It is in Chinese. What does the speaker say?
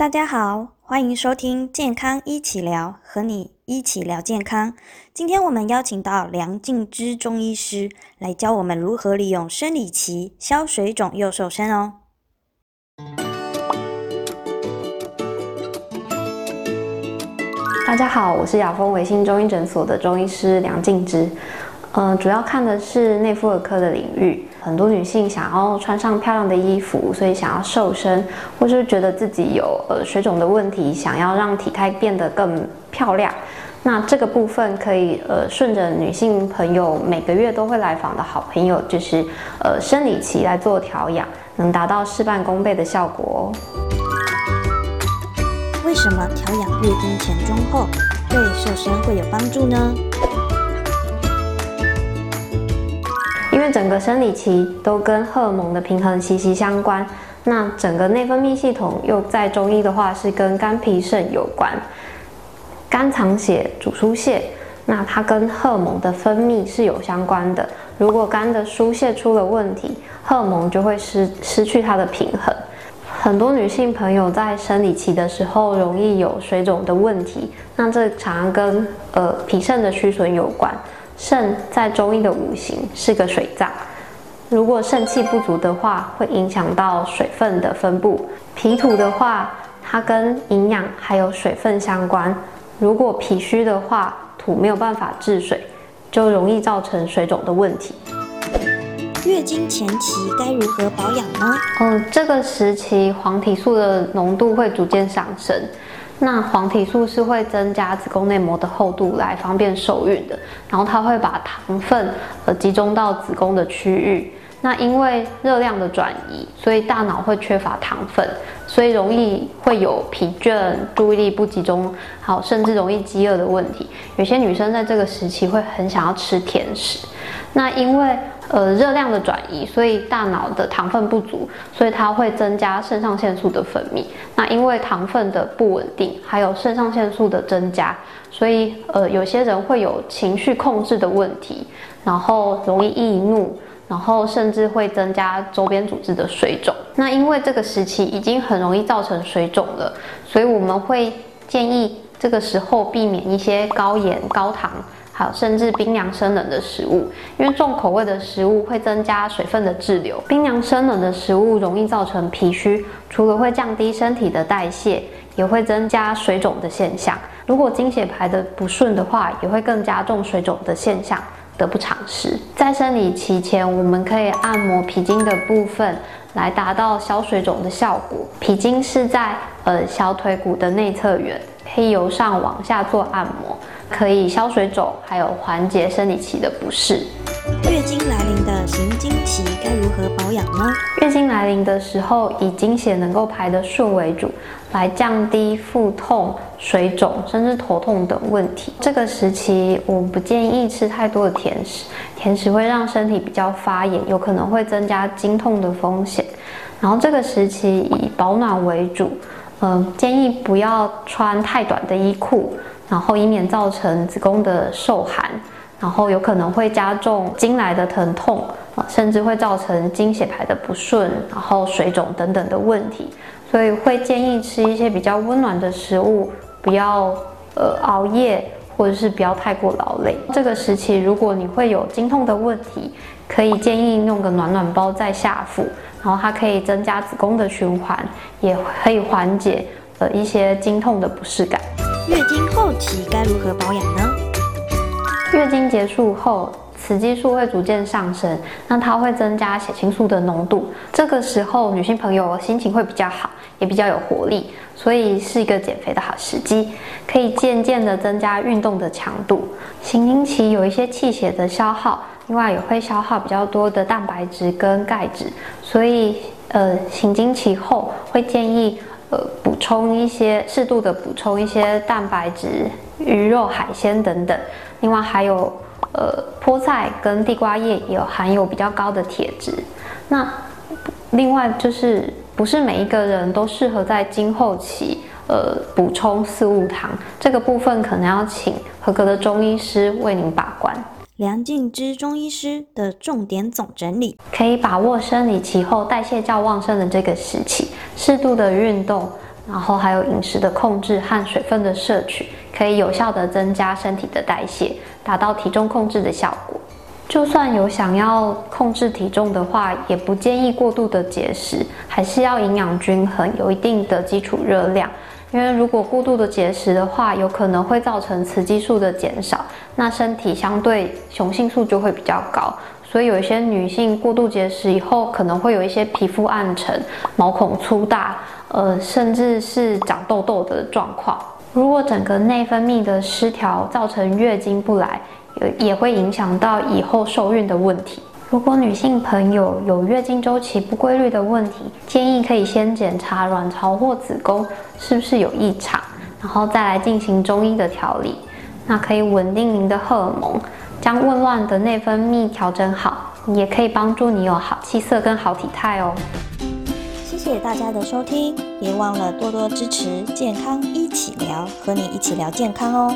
大家好，欢迎收听健康一起聊，和你一起聊健康。今天我们邀请到梁静之中医师来教我们如何利用生理期消水肿又瘦身哦。大家好，我是雅风维新中医诊所的中医师梁静之。嗯，主要看的是内妇儿科的领域。很多女性想要穿上漂亮的衣服，所以想要瘦身，或是觉得自己有呃水肿的问题，想要让体态变得更漂亮。那这个部分可以呃顺着女性朋友每个月都会来访的好朋友，就是呃生理期来做调养，能达到事半功倍的效果哦。为什么调养月经前、中、后对瘦身会有帮助呢？整个生理期都跟荷尔蒙的平衡息息相关，那整个内分泌系统又在中医的话是跟肝脾肾有关。肝藏血主疏泄，那它跟荷尔蒙的分泌是有相关的。如果肝的疏泄出了问题，荷尔蒙就会失失去它的平衡。很多女性朋友在生理期的时候容易有水肿的问题，那这常跟呃脾肾的虚损有关。肾在中医的五行是个水脏，如果肾气不足的话，会影响到水分的分布。脾土的话，它跟营养还有水分相关。如果脾虚的话，土没有办法治水，就容易造成水肿的问题。月经前期该如何保养呢？嗯，这个时期黄体素的浓度会逐渐上升。那黄体素是会增加子宫内膜的厚度来方便受孕的，然后它会把糖分呃集中到子宫的区域。那因为热量的转移，所以大脑会缺乏糖分，所以容易会有疲倦、注意力不集中，好甚至容易饥饿的问题。有些女生在这个时期会很想要吃甜食。那因为呃，热量的转移，所以大脑的糖分不足，所以它会增加肾上腺素的分泌。那因为糖分的不稳定，还有肾上腺素的增加，所以呃，有些人会有情绪控制的问题，然后容易易怒，然后甚至会增加周边组织的水肿。那因为这个时期已经很容易造成水肿了，所以我们会建议这个时候避免一些高盐、高糖。还有，甚至冰凉生冷的食物，因为重口味的食物会增加水分的滞留。冰凉生冷的食物容易造成脾虚，除了会降低身体的代谢，也会增加水肿的现象。如果经血排的不顺的话，也会更加重水肿的现象，得不偿失。在生理期前，我们可以按摩皮筋的部分，来达到消水肿的效果。皮筋是在呃小腿骨的内侧缘，可以由上往下做按摩。可以消水肿，还有缓解生理期的不适。月经来临的行经期该如何保养呢？月经来临的时候，以经血能够排得顺为主，来降低腹痛、水肿，甚至头痛等问题。这个时期，我们不建议吃太多的甜食，甜食会让身体比较发炎，有可能会增加经痛的风险。然后这个时期以保暖为主，嗯，建议不要穿太短的衣裤。然后以免造成子宫的受寒，然后有可能会加重经来的疼痛啊，甚至会造成经血排的不顺，然后水肿等等的问题。所以会建议吃一些比较温暖的食物，不要呃熬夜，或者是不要太过劳累。这个时期如果你会有经痛的问题，可以建议用个暖暖包在下腹，然后它可以增加子宫的循环，也可以缓解呃一些经痛的不适感。月经后期该如何保养呢？月经结束后，雌激素会逐渐上升，那它会增加血清素的浓度。这个时候，女性朋友心情会比较好，也比较有活力，所以是一个减肥的好时机。可以渐渐的增加运动的强度。行经期有一些气血的消耗，另外也会消耗比较多的蛋白质跟钙质，所以呃，行经期后会建议。呃，补充一些适度的补充一些蛋白质、鱼肉、海鲜等等。另外还有呃，菠菜跟地瓜叶有含有比较高的铁质。那另外就是不是每一个人都适合在经后期呃补充四物汤，这个部分可能要请合格的中医师为您把关。梁静之中医师的重点总整理，可以把握生理期后代谢较旺盛的这个时期，适度的运动，然后还有饮食的控制和水分的摄取，可以有效的增加身体的代谢，达到体重控制的效果。就算有想要控制体重的话，也不建议过度的节食，还是要营养均衡，有一定的基础热量。因为如果过度的节食的话，有可能会造成雌激素的减少，那身体相对雄性素就会比较高。所以有一些女性过度节食以后，可能会有一些皮肤暗沉、毛孔粗大，呃，甚至是长痘痘的状况。如果整个内分泌的失调造成月经不来，也会影响到以后受孕的问题。如果女性朋友有月经周期不规律的问题，建议可以先检查卵巢或子宫是不是有异常，然后再来进行中医的调理。那可以稳定您的荷尔蒙，将紊乱的内分泌调整好，也可以帮助你有好气色跟好体态哦。谢谢大家的收听，别忘了多多支持健康一起聊，和你一起聊健康哦。